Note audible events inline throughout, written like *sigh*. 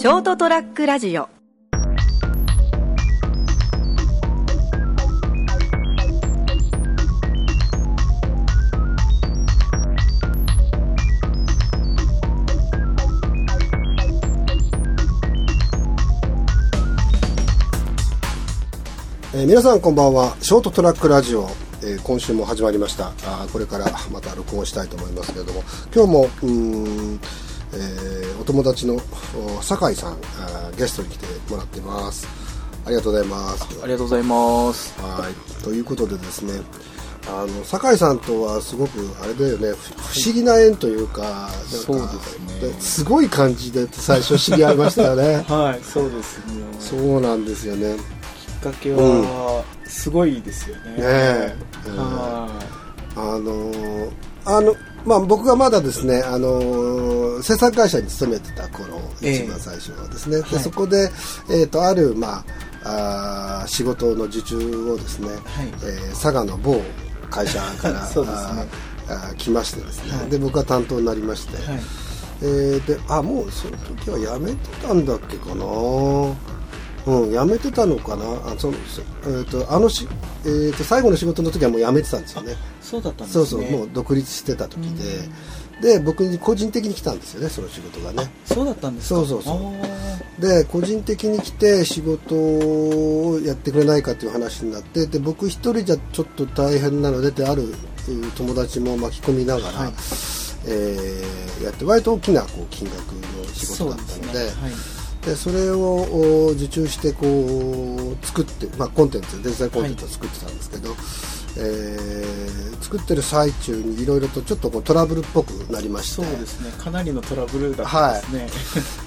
ショートトラックラジオ。えー皆さんこんばんは。ショートトラックラジオ、えー今週も始まりました。あこれからまた録音したいと思いますけれども。今日もうん、えーお友達のお酒井さんゲストに来てもらってます。ありがとうございます。ありがとうございます。はい。ということでですねあの酒井さんとはすごくあれだよねふ不思議な縁というかそうですね。ですごい感じで最初知り合いましたよね。*laughs* はい、そうですね。そうなんですよね。きっかけは、すごいですよね。ねえ。うんはあのーあのまあ、僕がまだですね、あのー制作会社に勤めてた頃、ええ。一番最初はですね、ではい。そこで、えー、とある、まあ、あー仕事の受注をですね、えー佐賀の某会社から *laughs* そうですね。あ来ましてですね、はい。で僕が担当になりまして、い。はい。えーであもうその時は辞めてたんだっけかなうん辞めてたのかな？あその、そえー、とあのし、えー、と最後の仕事の時はもう辞めてたんですよね。そうだったんですね。そうそうもう独立してた時で、で僕に個人的に来たんですよねその仕事がね。そうだったんですか？そうそうそう。あで個人的に来て仕事をやってくれないかっていう話になってで僕一人じゃちょっと大変なのでであるうん友達も巻き込みながら、はい。えーやって割と大きなこう金額のー仕事だったのでそうですねでそれをお受注してこう作って、まあ、コンテンツデジタルコンテンツを作ってたんですけど、えー作ってる最中にいろいろとちょっとこうトラブルっぽくなりましてそうですね。かなりのトラブルだったんですね。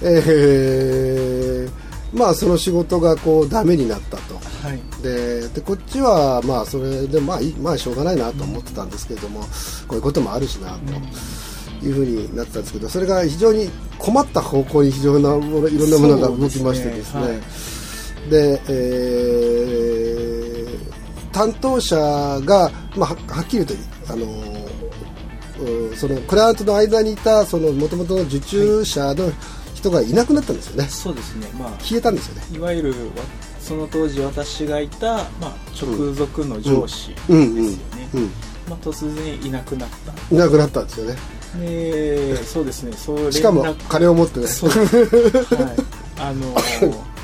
*laughs* えーまあその仕事がこうダメになったとはい。ででこっちはまあそれでまあいいまあしょうがないなと思ってたんですけれどもこういうこともあるしなというふうになってたんですけどそれが非常に困った方向に非常なものいろんなものが動きましてですね。で、えー担当者が、まあ、ははっきり言うとあのうんそのクライアントの間にいたその元々の受注者の人がいなくなったんですよね、そうですね。まあ、消えたんですよね。いわゆるわその当時私がいた、まあ、直属の上司ですよね。うん。まあ、突然いなくなった。いなくなったんですよねで、そうですね。そしかも金を持ってね。そうです。*laughs* はい。あのー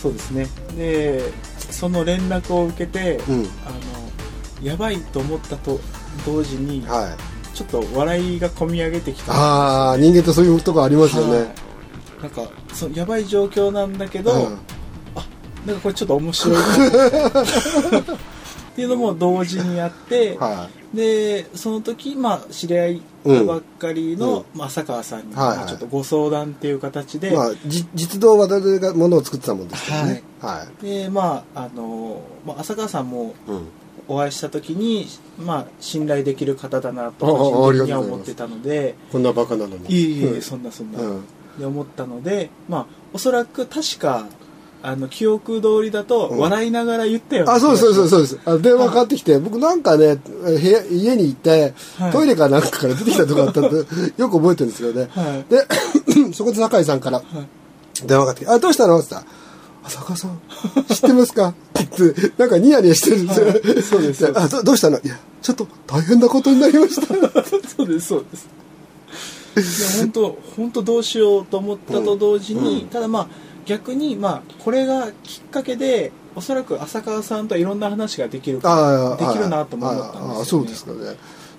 そうですね。で、その連絡を受けて、うん。あのやばいと思ったと同時に、はい。ちょっと笑いが込み上げてきた。んですよああ人間ってそういうとこありますよね、はい。なんかそのやばい状況なんだけど、うん。なんかこれちょっと面白いな。*laughs* っていうのも同時にやって、はでその時、まあ、知り合いたばっかりの、まあ、浅川さんに、はいはい。まあちょっとご相談っていう形で、いまあじ実動は誰がものを作ってたもんですけどね。はい、でまああの、まあ、浅川さんもうん。お会いした時に、まあ、信頼できる方だなと個人的には思ってたのでこんなバカなのに。いえいえ、うん。そんなそんな、うん。で思ったので、まあ、おそらく確かあの記憶通りだとうん。笑いながら言ったようなあそうですそうですそううです。あ電話かかってきて僕なんかね部屋家にいて、はい。トイレかなんかから出てきたとこあったんで *laughs* よく覚えてるんですよね、はい。で *coughs* そこで酒井さんから電話かかってきて「あどうしたの?」って言ったら「浅川さん知ってますか?」ってなんかニヤニヤしてるんですよ、はい。そうですそうです。あどどうしたの？いやちょっと大変なことになりました。*laughs* そうですそうです。いや本当本当どうしようと思ったと同時に、うん。ただまあ逆にまあこれがきっかけでおそらく浅川さんといろんな話ができるあできるなとも思ったんですよ、ね。ああそうですかね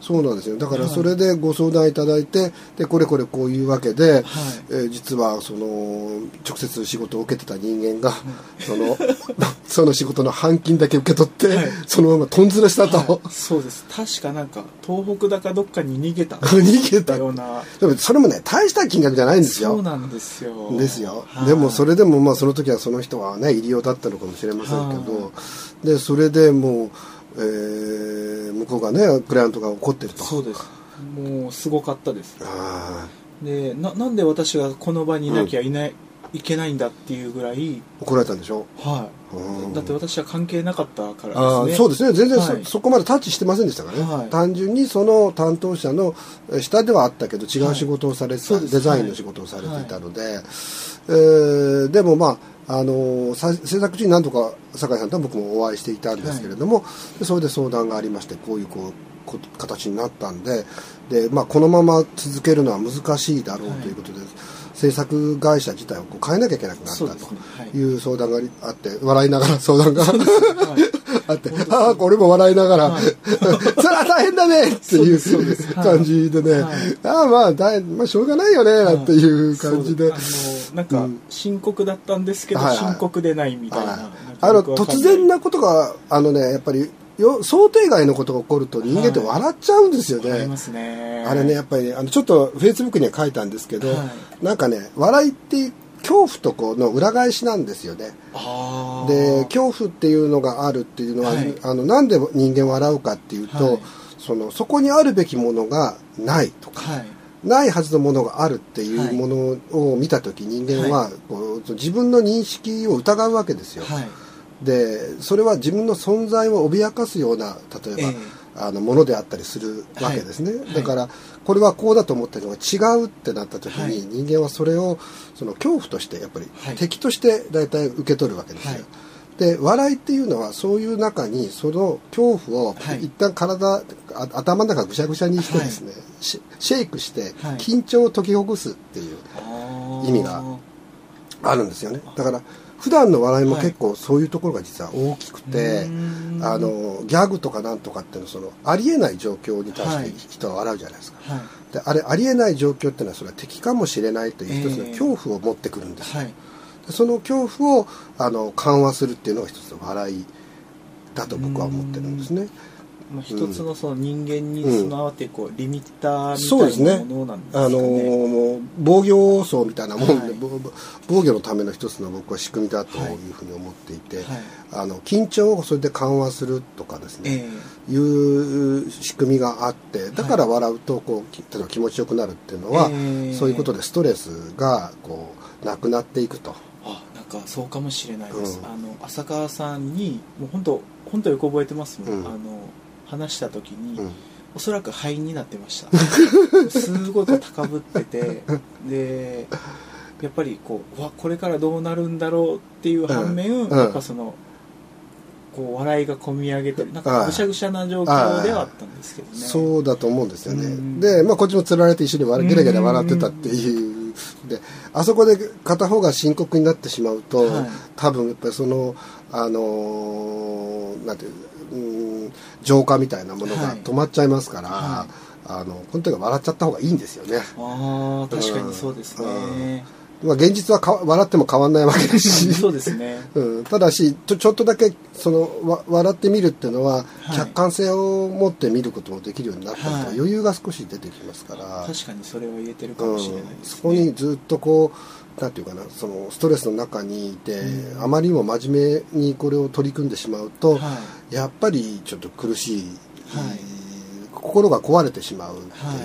そうなんですよ。だからそれでご相談いただいてでこれこれこういうわけで、えー実はその直接仕事を受けてた人間が、その *laughs* その仕事の半金だけ受け取って、はい。そのままとんずらしたと、はい。そうです。確かなんか東北だかどっかに逃げた。*laughs* 逃げた。ような。でもそれもね大した金額じゃないんですよ。そうなんですよ。ですよ、はい。でもそれでもまあその時はその人はね入り用だったのかもしれませんけど、でそれでもう、えー向こうがねクライアントが怒ってると。そうです。もうすごかったです。あでななんで私がこの場にいなきゃいない、いけないんだっていうぐらい怒られたんでしょ？はい。だって私は関係なかったからあですね。そうですね。全然そ,、はい。そこまでタッチしてませんでしたからね、はい。単純にその担当者のえ下ではあったけど違う仕事をされてた、そうですデザインの仕事をされていたので、えーでもまああのさ制作中に何度か酒井さんとは僕もお会いしていたんですけれども、でそれで相談がありましてこういうこうこ形になったんでで、まあ、このまま続けるのは難しいだろうということで、制作会社自体をこう変えなきゃいけなくなったとい。いう相談があって笑いながら相談がはいあって、ああ、これも笑いながら、はい。*laughs* それは大変だねっていう感じでね、はい。ああ、まあ、大まあ、しょうがないよね、なんていう感じで、あのなんかうん。深刻だったんですけど、はいはい。深刻でないみたいな,、はいなんかあの、突然なことが、あのね、やっぱり、よ想定外のことが起こると人間って笑っちゃうんですよね。ありますね。あれね、やっぱりね、あの、ちょっとフェイスブックには書いたんですけど、はい。なんかね、笑いって恐怖とこうの裏返しなんですよね。で恐怖っていうのがあるっていうのは、はい。あのなんで人間笑うかっていうと、はい。そのそこにあるべきものがないとか、はい。ないはずのものがあるっていはいうものを見た時人間はこう自分の認識を疑うわけですよ。はい。でそれは自分の存在を脅かすような例えば、えあのものであったりするわけですね、はい。だからこれはこうだと思ってるのが違うってなった時に、はい。人間はそれをその恐怖としてやっぱりはい。敵として大体受け取るわけですよ、はい。で笑いっていうのはそういう中にその恐怖をはい。一旦体、あ頭の中ぐしゃぐしゃにしてですね、シシェイクしてはい。緊張を解きほぐすっていう意味があるんですよね。だから普段の笑いも結構そういうところが実は大きくて、うーん。あのギャグとかなんとかっていうのはそのありえない状況に対はい。して人は笑うじゃないですか、はい。であれありえない状況っていうのはそれは敵かもしれないという一つのええ恐怖を持ってくるんですよ、はい。でその恐怖をあの緩和するっていうのが一つの笑いだと僕は思ってるんですねまあ、一つのその人間に備わってこうリミッターそうですねみたいなものなんですかね。あのー防御層みたいなもんで、はい。防防御のための一つの僕は仕組みだというふうに思っていて、はい。あの緊張をそれで緩和するとかですね、えいう仕組みがあってだから笑うとこうき例えば気持ちよくなるっていうのは、ええ。そういうことでストレスがこうなくなっていくと。あなんかそうかもしれないです、うん。あの浅川さんにもう本当本当よく覚えてますもん、うん。あの話した時に、うん。おそらく肺になってました。すごい高ぶってて *laughs* でやっぱりこううわこれからどうなるんだろうっていう反面、うん。やっぱそのこう笑いがこみ上げてるなんかはい。ぐしゃぐしゃな状況ではあったんですけどね。そうだと思うんですよね。うん。で、まあ、こっちも釣られて一緒に笑ゲラゲラ笑ってたっていう。で、あそこで片方が深刻になってしまうと、はい。多分やっぱりその、あのーなんていう、うん、浄化みたいなものがはい止まっちゃいますから、はい。あの、この時は笑っちゃった方がいいんですよね。ああ確かにそうですね、まあ、現実はか笑っても変わんないわけですし。*laughs* そうですね。*laughs* うん、ただしちょちょっとだけそのわ笑ってみるっていうのは、はい。客観性を持って見ることもできるようになったと、はい。余裕が少し出てきますから、確かにそれは言えてるかうんもしれないです、ね。そこにずっとこうなんていうかなそのストレスの中にいて、うん。あまりにも真面目にこれを取り組んでしまうと、はやっぱりちょっと苦しい、はい。心が壊れてしまうっていうはい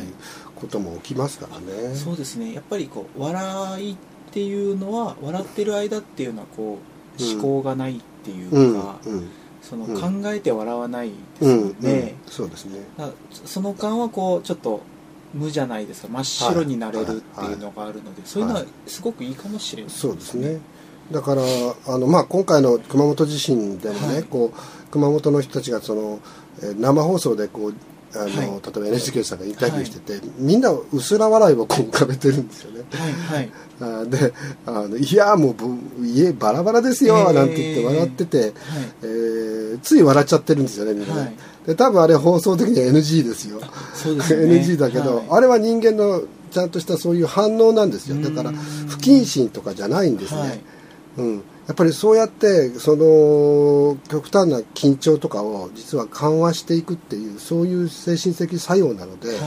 ことも起きますからね。い、そうですね。やっぱりこう笑いっていうのは笑ってる間っていうのはこううん思考がないっていううんか、うん。そのうん。考えて笑わないですうんよね、うんそうですね。その間はこうちょっと無じゃないですか。真っ白になれるっていうのがあるので、そういうのはすごくいいかもしれないそうですね。だからあの、まあ、今回の熊本地震でもね、はい。こう熊本の人たちがその、えー生放送でこうあの、はい。例えば NHK さんがインタビューしてて、みんな薄ら笑いをこう浮かべてるんですよね。はいはい。*laughs* であのいやもうぶ家バラバラですよ、えー。なんて言って笑ってて、はい。えーつい笑っちゃってるんですよねみんなね、はいで多分あれ放送的には NG ですよ。そうですよね。*laughs* NG だけど、はい。あれは人間のちゃんとしたそういう反応なんですよ。だからうん不謹慎とかじゃないんですね、はい。うん、やっぱりそうやってその極端な緊張とかを実は緩和していくっていうそういう精神的作用なので、はい。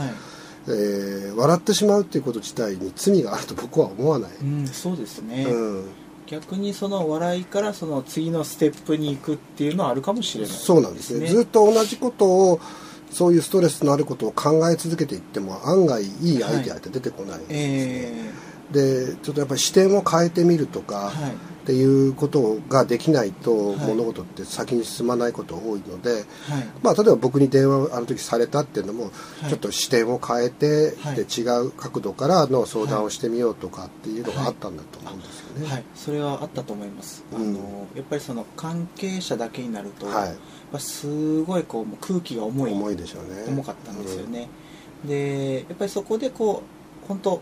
えー笑ってしまうっていうこと自体に罪があると僕は思わない、うん、そうですね、うん、逆にその笑いからその次のステップに行くっていうのはあるかもしれない。そうなんですね。ずっと同じことをそういうストレスのあることを考え続けていっても案外いいアイデアって出てこないんですね、えでちょっとやっぱり視点を変えてみるとか、はいっていうことができないとはい物事って先に進まないこと多いので、はい。まあ、例えば僕に電話をあの時されたっていうのも、はい。ちょっと視点を変えて、はい。で違う角度からの相談をしてみようとかっていうのがあったんだと思うんですよね。はい、それはあったと思います、うん。あのやっぱりその関係者だけになると、はい。すごいこう空気が重い重いでしょうね。重かったんですよね、でやっぱりそこでこう本当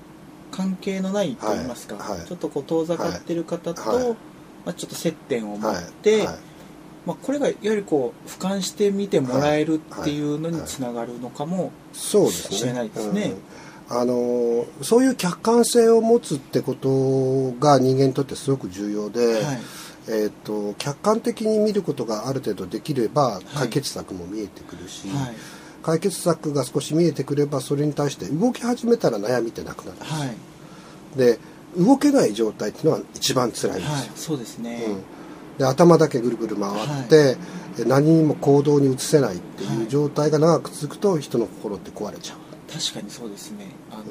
関係のないと言いますか、はいはい。ちょっとこう遠ざかってる方と、はい。はいまあ、ちょっと接点をうん。持はいって、はい。まあ、これがやはりこう俯瞰して見てもらえるっていうのにつながるのかも、そうですね。知れないですね。うん。あのそういう客観性を持つってことが人間にとってすごく重要で、はい。えー、と客観的に見ることがある程度できればい。解決策も見えてくるし、はい解決策が少し見えてくればそれに対して動き始めたら悩みってなくなるはい。で動けない状態っていうのは一番辛いんです。よ、はいそうですね、うん、で頭だけぐるぐる回って、で何にも行動に移せないっていう状態が長く続くと人の心って壊れちゃ確かにそうですね。あの、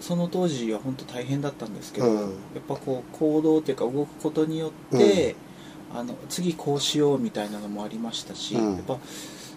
その当時は本当大変だったんですけど、うん。やっぱこう行動っていうか動くことによって、あの次こうしようみたいなのもありましたし、うん。やっぱ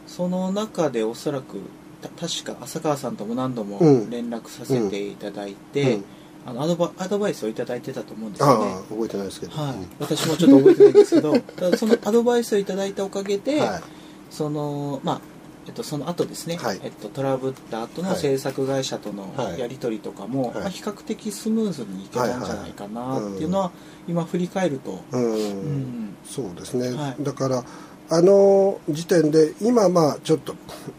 その中でおそらくた確か浅川さんとも何度もうん。連絡させていただいて、うん。あのアドバアドバイスをいただいてたと思うんですう、よね。覚えてないですけど、はい。うん。私もちょっと覚えてないんですけど *laughs* ただそのアドバイスをいただいたおかげで、はい。そのまあえっと、その後ですね、はい。えっと、トラブった後のはい。制作会社とのはい。やり取りとかも、はい。まあ、比較的スムーズにいけたんじゃないかなっていうのは、今振り返ると、うん。うん。そうですね、はい。だからあの時点で今まあちょっと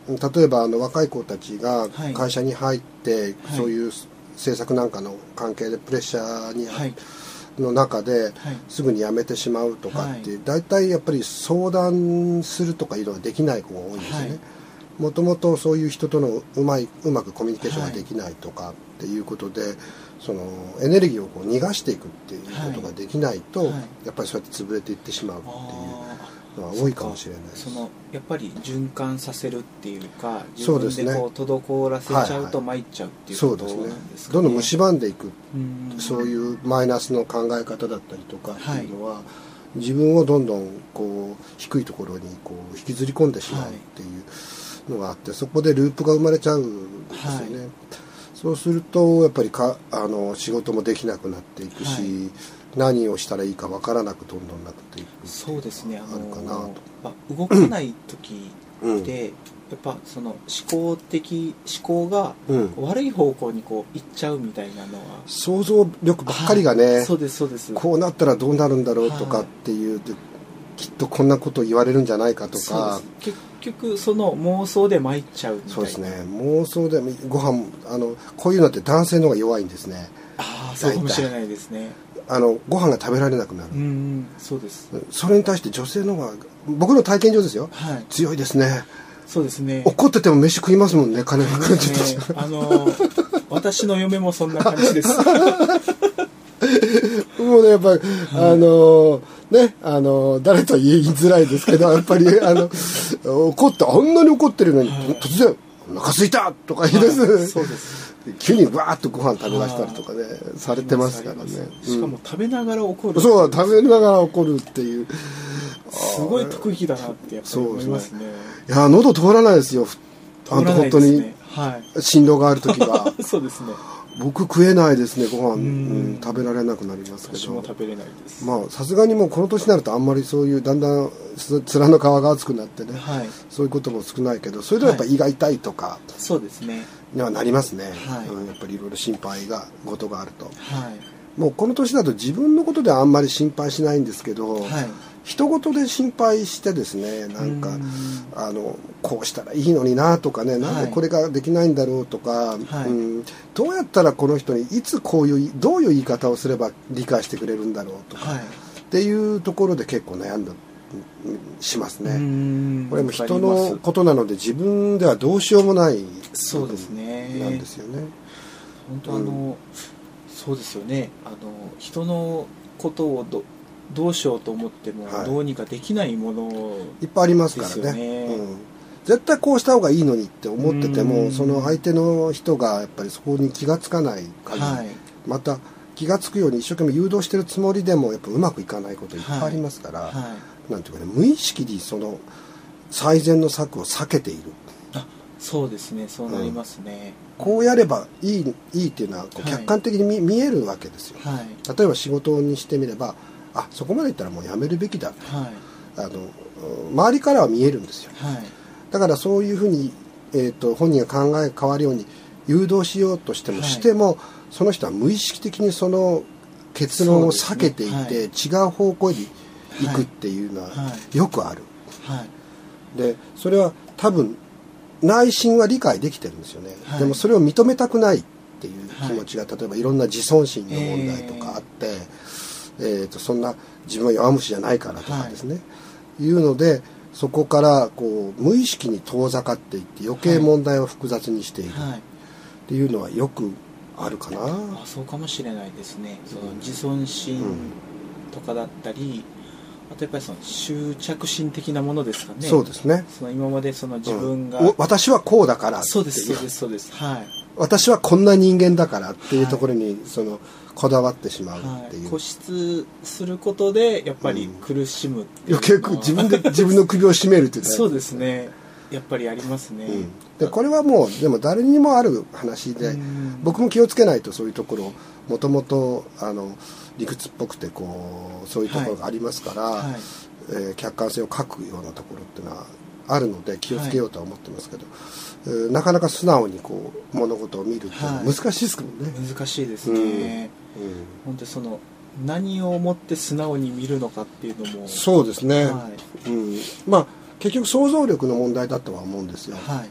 例えばあの若い子たちがはい。会社に入って、はい。そういう制作なんかの関係でプレッシャーに、はい。の中ではい。すぐに辞めてしまうとかって、はい。大体やっぱり相談するとかいうのができない子が多いんですよはい。ね。もともとそういう人とのうまいうまくコミュニケーションができないとかっていうことで、そのエネルギーをこう逃がしていくっていうことができないと、はい。やっぱりそうやって潰れていってしまうっていう多いかもしれないそ。のやっぱり循環させるっていうか自分でこう滞らせちゃうとはいはい。参っちゃうっていうことそうですね。なんですかね。どんどん蝕んでいく。うん。そういうマイナスの考え方だったりとかっていうのは、自分をどんどんこう低いところにこう引きずり込んでしまうっていうのがあって、そこでループが生まれちゃうんですよね、はいそうするとやっぱりかあの仕事もできなくなっていくし、はい何をしたらいいかわからなくどんどんなっていくそうですねあるかなと。まあ動かない時うん。で、やっぱその思考的思考がうん、悪い方向にこう行っちゃうみたいなのは想像力ばっかりがね、はい。そうですそうです。こうなったらどうなるんだろうとかはいっていう、できっとこんなこと言われるんじゃないかとか。結局その妄想で参っちゃうみたいな。そうですね。妄想でご飯あのこういうのって男性の方が弱いんですね。ああそうかもしれないですね。あのご飯が食べられなくなる。うん、うんそうです。それに対して女性の方が僕の体験上ですよ。はい。強いですね。そうですね。怒ってても飯食いますもんね金かかっちゃってね。あの私の嫁もそんな感じです *laughs* もうねやっぱり、あのねあの誰とは言いづらいですけどやっぱりあの怒ってあんなに怒ってるのに、はい突然「お腹すいた!」とか言い出す、はいそうです。急にバーッとご飯食べ出したりとかねされてますからね。しかも食べながら怒る、そう食べながら怒るっていう。すごい特技だなってやっぱり思いますね。いや喉通らないですよ。通らない本当に振動がある時は。*laughs* そうですね僕食えないですねご飯、ん。うん食べられなくなりますけ私ども食べれないです。まあさすがにもうこの年になるとあんまりそういうだんだんつ面の皮が厚くなってねはい。そういうことも少ないけどそれでもやっぱ胃が痛いとかそうですね。にはなりますね、はい。うん、やっぱりいろいろ心配がことがあると。はい。もうこの年だと自分のことではあんまり心配しないんですけど、はい人事で心配してですねなんかうん。あのこうしたらいいのになとかねなんでこれができないんだろうとか、はい。うん、どうやったらこの人にいつこういうどういう言い方をすれば理解してくれるんだろうとか、はい。っていうところで結構悩んだうんしますね。ねこれも人のことなので自分ではどうしようもないそうですね。なんですよね。本当あの、そうですよね。あの人のことをどどうしようと思ってもはい。どうにかできないもの、いっぱいありますからね。ね。うん。絶対こうした方がいいのにって思っててうん。もその相手の人がやっぱりそこに気がつかない限り、はい。また気が付くように一生懸命誘導してるつもりでもやっぱうまくいかないこといっぱいありますから、はい。なんていうかね無意識にその最善の策を避けている。あそうですね。そうなりますね、こうやればいいいいっていうのはこうはい。客観的に見,、見えるわけですよ。はい。例えば仕事にしてみればあそこまでいったらもうやめるべきだ。はい。あの周りからは見えるんですよ。はい。だからそういうふうに、えー、と本人が考え変わるように誘導しようとしても、はい。してもその人は無意識的にその結論を避けていて、です違う方向に行くっていうのははよくある、はい。でそれは多分内心は理解できてるんですよね、はい。でもそれを認めたくないっていう気持ちが、例えばいろんな自尊心の問題とかあって、えーとそんな自分は弱虫じゃないからとかですね、い、うのでそこからこう無意識に遠ざかっていって余計問題を複雑にしているはい。っていうのはよくあるかな、あそうかもしれないですね。その自尊心とかだったり、あとやっぱりその執着心的なものですかね。そうですね、その今までその自分が、うん。お私はこうだからっていそうですそうですそうです。はい私はこんな人間だからっていうところにそのこだわってしまうはい、っていう、固執することでやっぱり苦しむっていう余計自分で自分の首を絞めるっていうねそうですね。やっぱりありますね、うん、でこれはもうでも誰にもある話で、うん。僕も気をつけないとそういうところもともとあの理屈っぽくてこうそういうところがありますから、はい。えー客観性を欠くようなところっていうのはあるので気をつけようとは思ってますけど、えーなかなか素直にこう物事を見るっていうのははい。難しいですけどね。難しいですね、うん。本当にその何をもって素直に見るのかっていうのもそうですね、はい。うん、まあ結局想像力の問題だとは思うんですよ、はい。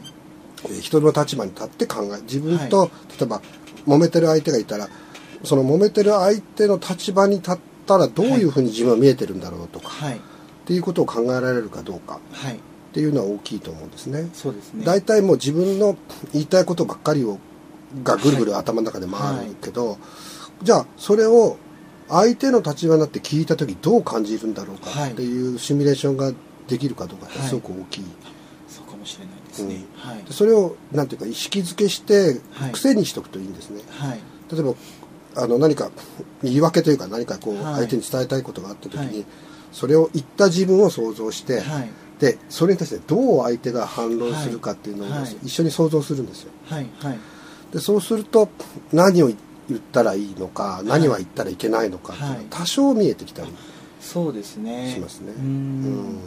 えー人の立場に立って考え自分と、例えば揉めてる相手がいたらその揉めてる相手の立場に立ったらどういうふうに自分は見えてるんだろうとか、はい。っていうことを考えられるかどうか。はいっていうのは大きいと思うんですね。そうですね。大体もう自分の言いたいことばっかりをがぐるぐる頭の中で回るけど、じゃあそれを相手の立場になって聞いた時どう感じるんだろうかはいっていうシミュレーションができるかどうかってすごく大きい、そうかもしれないですね、はい。でそれをなんていうか意識づけしてはい。癖にしとくといいんですね、はい。例えばあの何か言い訳というか何かこうはい。相手に伝えたいことがあった時に、はいそれを言った自分を想像して、はいでそれに対してどう相手が反論するかっていうのを一緒に想像するんですよ。はいはい。でそうすると何を言ったらいいのか何は言ったらいけないのかっていうのがはい。多少見えてきたり、そうですね。しますね。ううん。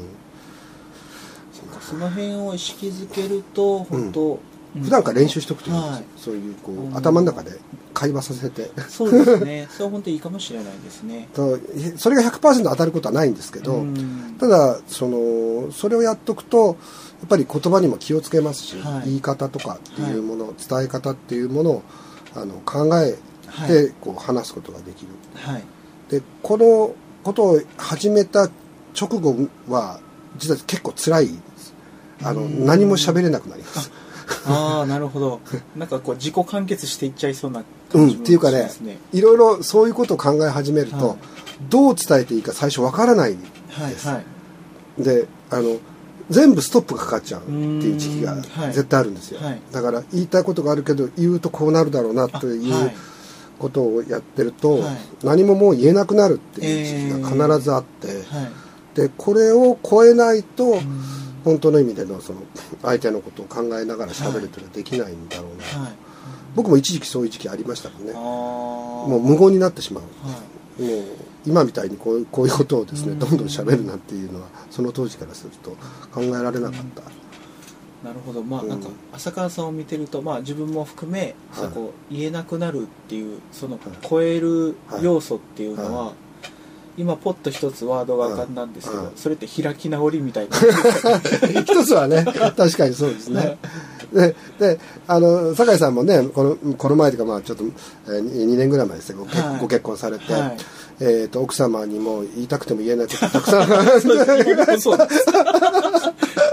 その辺を意識づけると本当、うん普段から練習しておくといいんですよ、はい。そういうこう、うん。頭の中で会話させて。そうですね。*laughs* それは本当にいいかもしれないですね。とそれが100%当たることはないんですけど、うん。ただそのそれをやっとくとやっぱり言葉にも気をつけますし、はい。言い方とかっていうもの、伝え方っていうものをあの考えはい。てこう話すことができる、はい。でこのことを始めた直後は実は結構辛いあのうん。何も喋れなくなりますああなるほど。なんかこう自己完結していっちゃいそうなうん感じもっていうかねいろいろそういうことを考え始めると、はい。どう伝えていいか最初わからないはいはい。であの全部ストップがかかっちゃうっていう時期が絶対あるんですよ、はい。だから言いたいことがあるけど言うとこうなるだろうなということをやってると、はい。何ももう言えなくなるっていう時期が必ずあって、はい。でこれを超えないと、うん本当の意味でのその相手のことを考えながら喋るっていうのはできないんだろうな、はい。僕も一時期そういう時期ありましたからね。ももう無言になってしまう。はい。もう今みたいにこうこういうことをですねうん。どんどん喋るなんていうのはその当時からすると考えられなかった、なるほど。まあうん。なんか浅川さんを見てるとまあ自分も含め、はい。こう言えなくなるっていうその超える要素っていうのは、は今ポッと一つワードが浮かんだんですけど、はいそれって開き直りみたいな。*laughs* 一つはね確かにそうですね。でであの酒井さんもねこのこの前というかまあちょっと、えー、2年ぐらい前ですねご,、はい。ご結婚されて、はい。えー、と奥様にも言いたくても言えないことたくさん。*laughs* そうです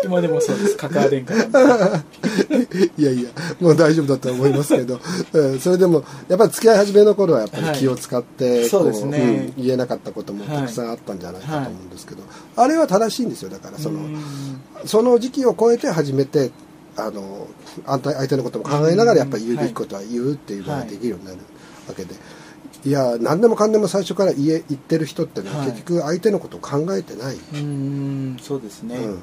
今でもそうです。カカア殿下 *laughs* いやいやもう大丈夫だと思いますけど、*laughs* うんそれでもやっぱり付き合い始めの頃はやっぱり気を使って、はい。そうですね。うん言えなかったこともたくさんあったんじゃないかと思うんですけど、あれは正しいんですよ。だからそのうん。その時期を超えて初めてあの相手相手のことも考えながらやっぱり言うべきことは言うっていうのができるようになるわけで、いや何でもかんでも最初から言え言ってる人ってね、はい。結局相手のことを考えてない、うーん。そうですね、うん、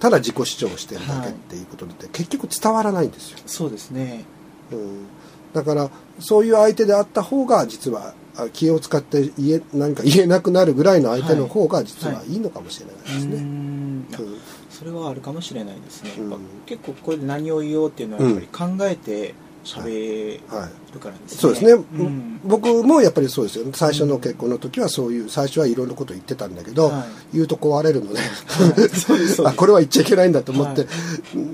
ただ自己主張をしてるだけっていうことで、結局伝わらないんですよ、そうですね。うん、だからそういう相手であった方が実はあ気を使って言え何か *laughs* 言えなくなるぐらいの相手の方が実はいいのかもしれないですうーね、んあうん。それはあるかもしれないですね、うん。結構これで何を言おうっていうのはやっぱり考えて喋はいるからですね、そうですね、うん。僕もやっぱりそうですよ。最初の結婚の時はそういう最初はいろんなこと言ってたんだけど、はい。言うと壊れるので、そうですそうです。*laughs* あこれは言っちゃいけないんだと思って、は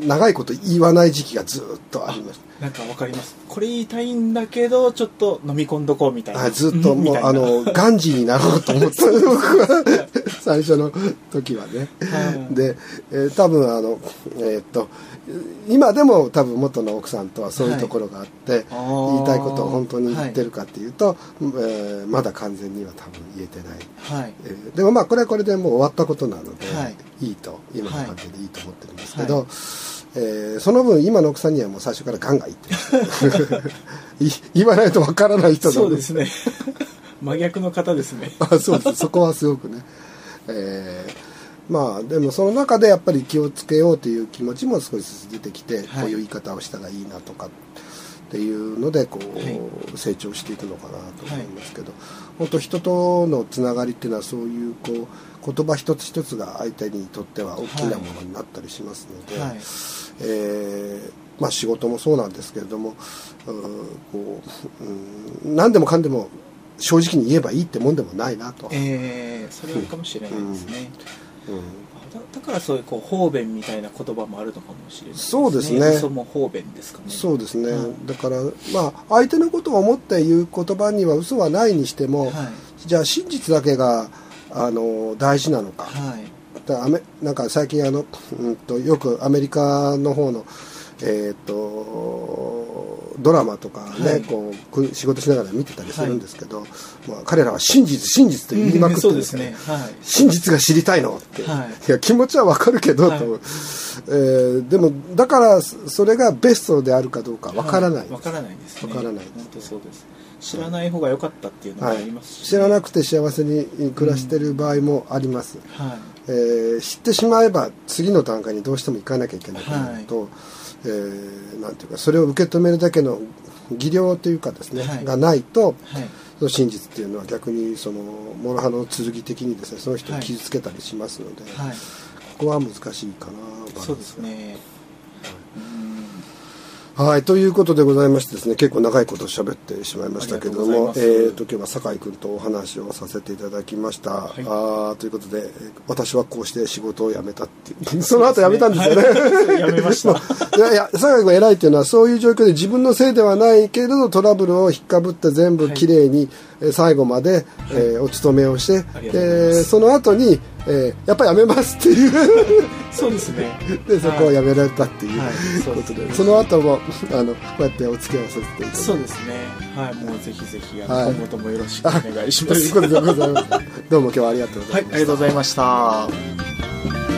長いこと言わない時期がずっとありましなんかわかります。これ言いたいんだけどちょっと飲み込んどこうみたいな。ずっともうあのガンジーになろうと思って。僕 *laughs* は最初の時はね、はい。で、えー多分あのえーっと今でも多分元の奥さんとはそういうところがあって、言いたいことを本当に言ってるかっていうと、えーまだ完全には多分言えてない。はい。えーでもまあこれはこれでもう終わったことなので、はい。い、いと今の感じでいいと思ってるんですけはど、えーその分今の奥さんにはもう最初からガンガン言ってる。*laughs* い言わないとわからない人なのそうですね。*laughs* 真逆の方ですね。*laughs* あそうです。そこはすごくね、えーまあでもその中でやっぱり気をつけようという気持ちも少しずつ出てきて、こういう言い方をしたらいいなとかっていうのでこう、はい。成長していくのかなと思いますけど、本当人とのつながりっていうのはそういうこう言葉一つ一つが相手にとっては大きなものになったりしますので、はい。えーまあ、仕事もそうなんですけれどもうんこう、うん、何でもかんでも正直に言えばいいってもんでもないなと。えー、それかもしれないですね、うん。だだからそういうこう方便みたいな言葉もあるのかもしれないそうですね。嘘も方便ですかね。そうですね、はい。だからまあ相手のことを思って言う言葉には嘘はないにしても、はい。じゃあ真実だけがあの大事なのか、はい。だアメなんか最近あの、うん、とよくアメリカの方のえー、とドラマとかね、はい。こうく仕事しながら見てたりするんですけど、まあ、彼らは真実真実と言いまくってでるんですけど、すね。はい。真実が知りたいのって、はい。い、や気持ちはわかるけど、はい。と *laughs* えーでもだからそそれがベストであるかどうかわからない、わからないですね。わからない。本当そうです。知らない方が良かったっていうのがあはい。りますし、知らなくて幸せに暮らしてる場合もあります、はい。えー知ってしまえば次の段階にどうしても行かなきゃいけなくなると、えーなんていうかそれを受け止めるだけの技量というかですね、はい。がないとはい。その真実っていうのは逆にその諸刃の剣的にですねその人をはい。傷つけたりしますので、はい。ここは難しいかなバランスが。そうですね。うんはい、ということでございましてですね、結構長いこと喋ってしまいましたけれども、えーと、今日は酒井君とお話をさせていただきました。いあーということで、えー私はこうして仕事を辞めたっていう。*laughs* その後辞めたんですよね。はい辞めました *laughs* いやいや、酒井君が偉いっていうのは、そういう状況で自分のせいではないけれど、トラブルを引っかぶって全部きれいに、えー最後まで、えーお勤めをして、でその後に、えーやっぱり辞めますっていう。そうですね。でそこを辞められたっていうことで、その後もあのこうやってお付き合いをさせていただいて。そうですね。はい。もうぜひぜひはい。今後ともよろしくお願いしとます。いうことでございますどうも今日はありがとうござました、はいいありがとうございました